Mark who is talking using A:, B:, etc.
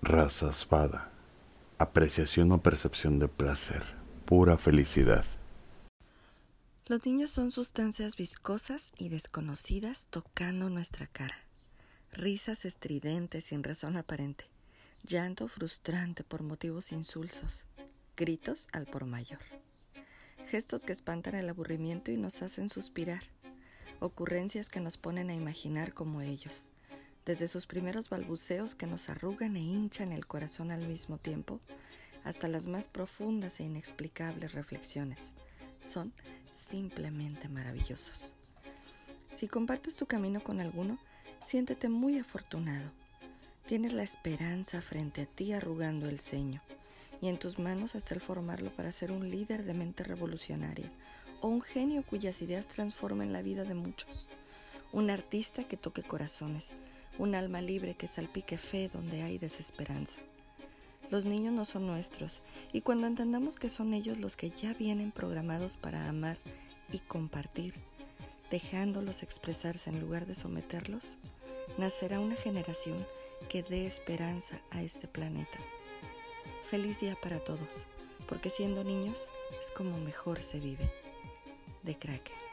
A: Raza espada. Apreciación o percepción de placer. Pura felicidad.
B: Los niños son sustancias viscosas y desconocidas tocando nuestra cara. Risas estridentes sin razón aparente. Llanto frustrante por motivos insulsos. Gritos al por mayor. Gestos que espantan el aburrimiento y nos hacen suspirar. Ocurrencias que nos ponen a imaginar como ellos desde sus primeros balbuceos que nos arrugan e hinchan el corazón al mismo tiempo, hasta las más profundas e inexplicables reflexiones. Son simplemente maravillosos. Si compartes tu camino con alguno, siéntete muy afortunado. Tienes la esperanza frente a ti arrugando el ceño y en tus manos hasta el formarlo para ser un líder de mente revolucionaria o un genio cuyas ideas transformen la vida de muchos, un artista que toque corazones, un alma libre que salpique fe donde hay desesperanza. Los niños no son nuestros y cuando entendamos que son ellos los que ya vienen programados para amar y compartir, dejándolos expresarse en lugar de someterlos, nacerá una generación que dé esperanza a este planeta. Feliz día para todos, porque siendo niños es como mejor se vive. De Kraken.